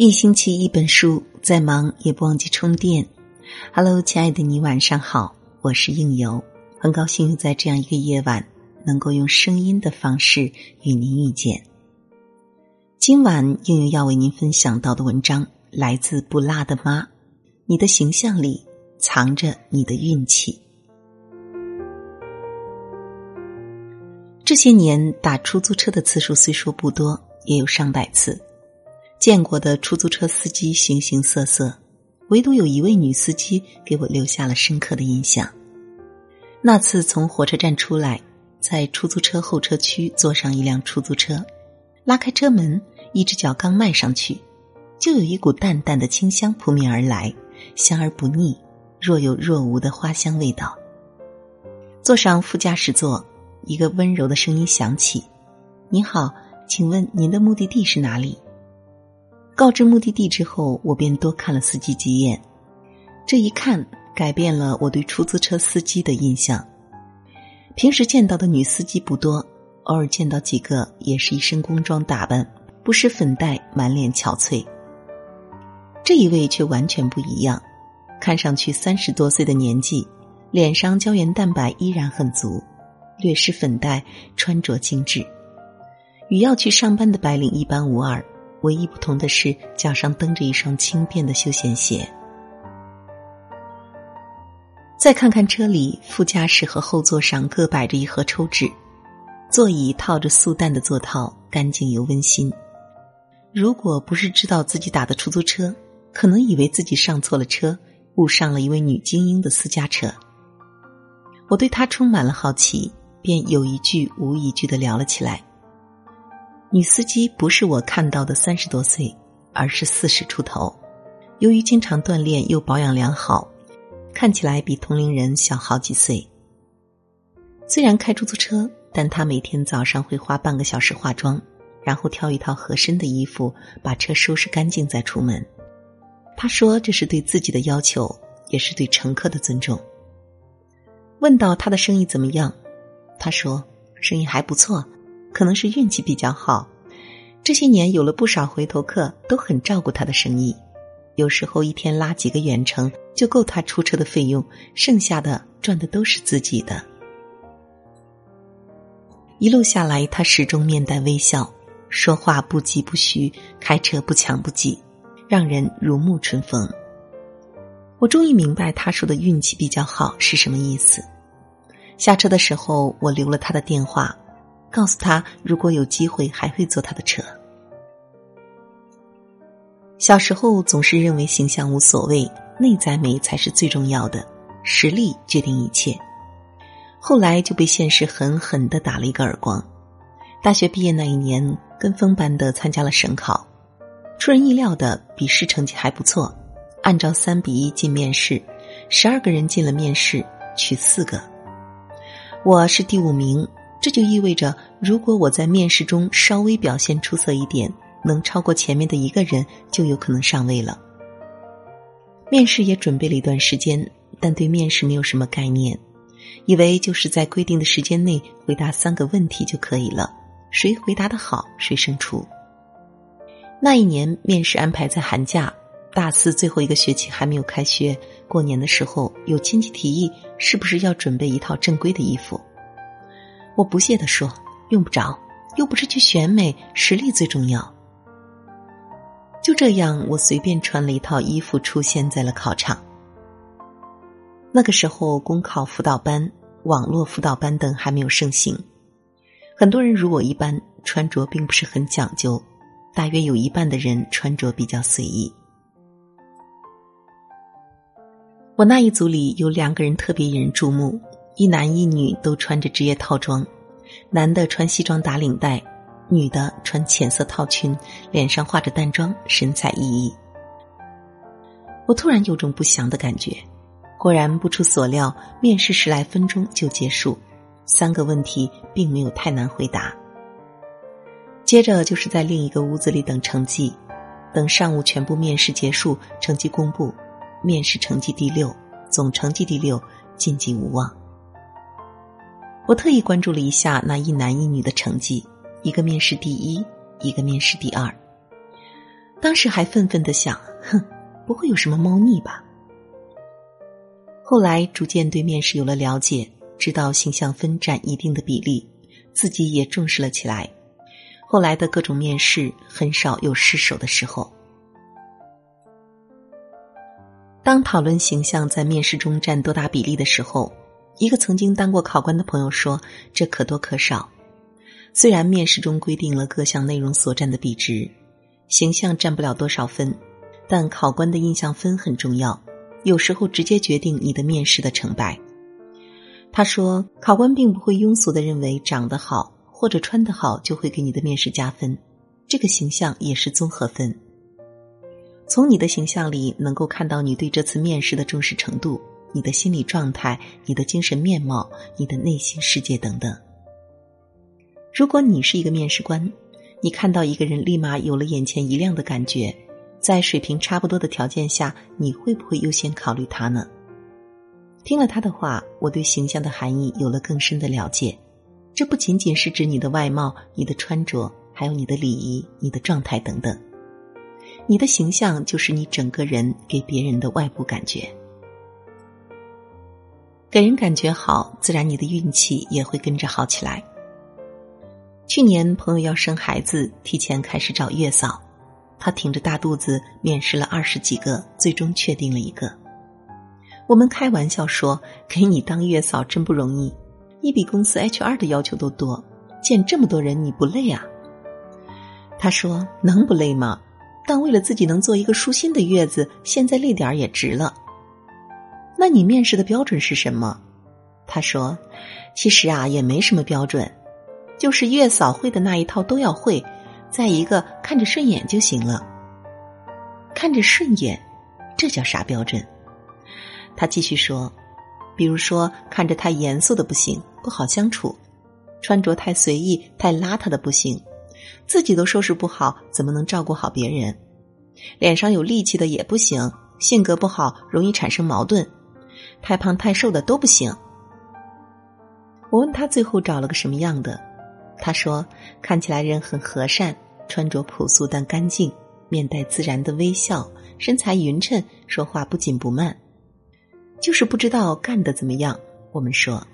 一星期一本书，再忙也不忘记充电。Hello，亲爱的你，晚上好，我是应由，很高兴又在这样一个夜晚，能够用声音的方式与您遇见。今晚应由要为您分享到的文章来自不辣的妈，你的形象里藏着你的运气。这些年打出租车的次数虽说不多，也有上百次。见过的出租车司机形形色色，唯独有一位女司机给我留下了深刻的印象。那次从火车站出来，在出租车候车区坐上一辆出租车，拉开车门，一只脚刚迈上去，就有一股淡淡的清香扑面而来，香而不腻，若有若无的花香味道。坐上副驾驶座，一个温柔的声音响起：“你好，请问您的目的地是哪里？”告知目的地之后，我便多看了司机几眼。这一看，改变了我对出租车司机的印象。平时见到的女司机不多，偶尔见到几个，也是一身工装打扮，不施粉黛，满脸憔悴。这一位却完全不一样，看上去三十多岁的年纪，脸上胶原蛋白依然很足，略施粉黛，穿着精致，与要去上班的白领一般无二。唯一不同的是，脚上蹬着一双轻便的休闲鞋。再看看车里，副驾驶和后座上各摆着一盒抽纸，座椅套着素淡的座套，干净又温馨。如果不是知道自己打的出租车，可能以为自己上错了车，误上了一位女精英的私家车。我对她充满了好奇，便有一句无一句的聊了起来。女司机不是我看到的三十多岁，而是四十出头。由于经常锻炼又保养良好，看起来比同龄人小好几岁。虽然开出租车，但她每天早上会花半个小时化妆，然后挑一套合身的衣服，把车收拾干净再出门。她说：“这是对自己的要求，也是对乘客的尊重。”问到她的生意怎么样，她说：“生意还不错。”可能是运气比较好，这些年有了不少回头客，都很照顾他的生意。有时候一天拉几个远程就够他出车的费用，剩下的赚的都是自己的。一路下来，他始终面带微笑，说话不急不徐，开车不抢不挤，让人如沐春风。我终于明白他说的运气比较好是什么意思。下车的时候，我留了他的电话。告诉他，如果有机会，还会坐他的车。小时候总是认为形象无所谓，内在美才是最重要的，实力决定一切。后来就被现实狠狠的打了一个耳光。大学毕业那一年，跟风般的参加了省考，出人意料的笔试成绩还不错，按照三比一进面试，十二个人进了面试，取四个，我是第五名。这就意味着，如果我在面试中稍微表现出色一点，能超过前面的一个人，就有可能上位了。面试也准备了一段时间，但对面试没有什么概念，以为就是在规定的时间内回答三个问题就可以了，谁回答的好谁胜出。那一年面试安排在寒假，大四最后一个学期还没有开学，过年的时候有亲戚提议，是不是要准备一套正规的衣服？我不屑地说：“用不着，又不是去选美，实力最重要。”就这样，我随便穿了一套衣服出现在了考场。那个时候，公考辅导班、网络辅导班等还没有盛行，很多人如我一般，穿着并不是很讲究，大约有一半的人穿着比较随意。我那一组里有两个人特别引人注目。一男一女都穿着职业套装，男的穿西装打领带，女的穿浅色套裙，脸上化着淡妆，神采奕奕。我突然有种不祥的感觉。果然不出所料，面试十来分钟就结束，三个问题并没有太难回答。接着就是在另一个屋子里等成绩，等上午全部面试结束，成绩公布，面试成绩第六，总成绩第六，晋级无望。我特意关注了一下那一男一女的成绩，一个面试第一，一个面试第二。当时还愤愤的想：哼，不会有什么猫腻吧？后来逐渐对面试有了了解，知道形象分占一定的比例，自己也重视了起来。后来的各种面试，很少有失手的时候。当讨论形象在面试中占多大比例的时候，一个曾经当过考官的朋友说：“这可多可少。虽然面试中规定了各项内容所占的比值。”形象占不了多少分，但考官的印象分很重要，有时候直接决定你的面试的成败。他说，考官并不会庸俗的认为长得好或者穿得好就会给你的面试加分，这个形象也是综合分。从你的形象里能够看到你对这次面试的重视程度、你的心理状态、你的精神面貌、你的内心世界等等。如果你是一个面试官。你看到一个人，立马有了眼前一亮的感觉，在水平差不多的条件下，你会不会优先考虑他呢？听了他的话，我对形象的含义有了更深的了解。这不仅仅是指你的外貌、你的穿着，还有你的礼仪、你的状态等等。你的形象就是你整个人给别人的外部感觉，给人感觉好，自然你的运气也会跟着好起来。去年朋友要生孩子，提前开始找月嫂，他挺着大肚子面试了二十几个，最终确定了一个。我们开玩笑说：“给你当月嫂真不容易，你比公司 HR 的要求都多，见这么多人你不累啊？”他说：“能不累吗？但为了自己能做一个舒心的月子，现在累点儿也值了。”那你面试的标准是什么？他说：“其实啊，也没什么标准。”就是月嫂会的那一套都要会，再一个看着顺眼就行了。看着顺眼，这叫啥标准？他继续说，比如说看着太严肃的不行，不好相处；穿着太随意、太邋遢的不行；自己都收拾不好，怎么能照顾好别人？脸上有戾气的也不行，性格不好，容易产生矛盾；太胖太瘦的都不行。我问他最后找了个什么样的？他说：“看起来人很和善，穿着朴素但干净，面带自然的微笑，身材匀称，说话不紧不慢，就是不知道干的怎么样。”我们说，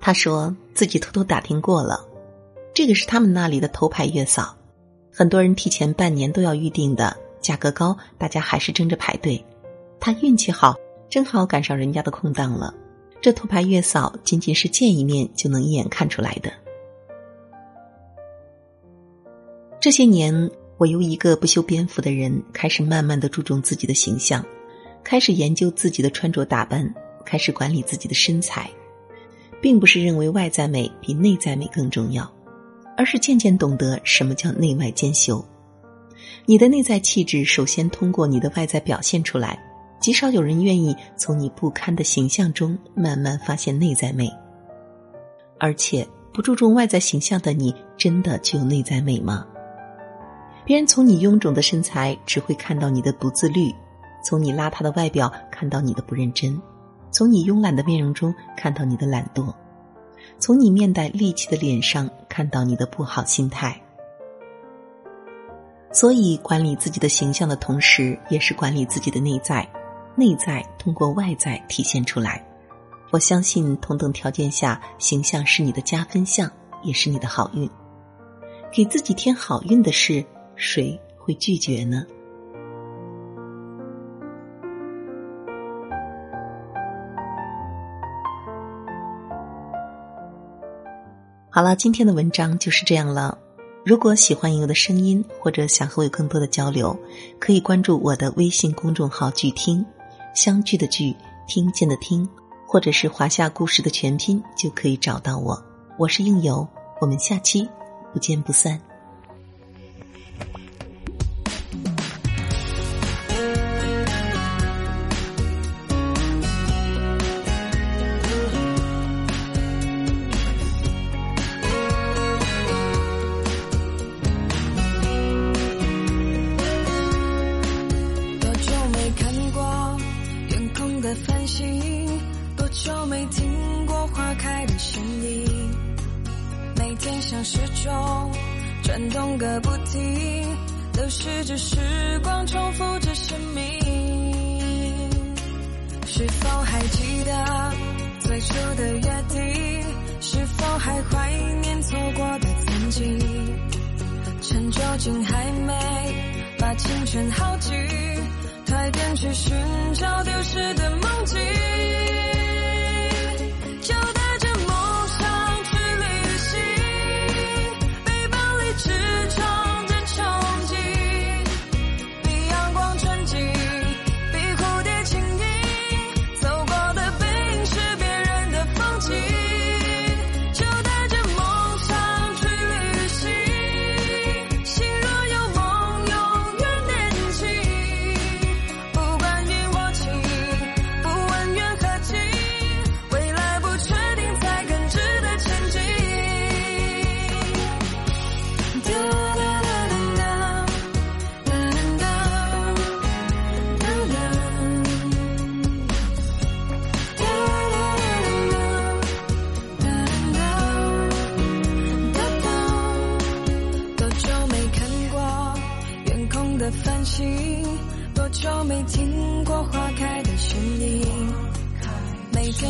他说自己偷偷打听过了，这个是他们那里的头牌月嫂，很多人提前半年都要预定的，价格高，大家还是争着排队。他运气好，正好赶上人家的空档了。这头牌月嫂仅仅是见一面就能一眼看出来的。这些年，我由一个不修边幅的人，开始慢慢的注重自己的形象，开始研究自己的穿着打扮，开始管理自己的身材，并不是认为外在美比内在美更重要，而是渐渐懂得什么叫内外兼修。你的内在气质首先通过你的外在表现出来。极少有人愿意从你不堪的形象中慢慢发现内在美，而且不注重外在形象的你，真的就有内在美吗？别人从你臃肿的身材只会看到你的不自律，从你邋遢的外表看到你的不认真，从你慵懒的面容中看到你的懒惰，从你面带戾气的脸上看到你的不好心态。所以，管理自己的形象的同时，也是管理自己的内在。内在通过外在体现出来，我相信同等条件下，形象是你的加分项，也是你的好运。给自己添好运的事，谁会拒绝呢？好了，今天的文章就是这样了。如果喜欢莹的声音，或者想和我有更多的交流，可以关注我的微信公众号“剧听”。相聚的聚，听见的听，或者是华夏故事的全拼，就可以找到我。我是应由，我们下期不见不散。的约定？是否还怀念错过的曾经？趁酒精还没把青春耗尽，快点去寻找丢失的梦境。久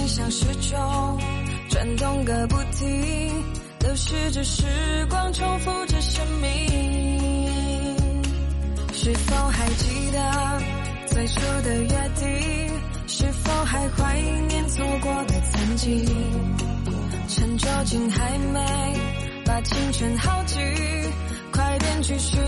像时钟转动个不停，流逝着时光，重复着生命。是否还记得最初的约定？是否还怀念错过的曾经？趁酒精还没把青春耗尽，快点去寻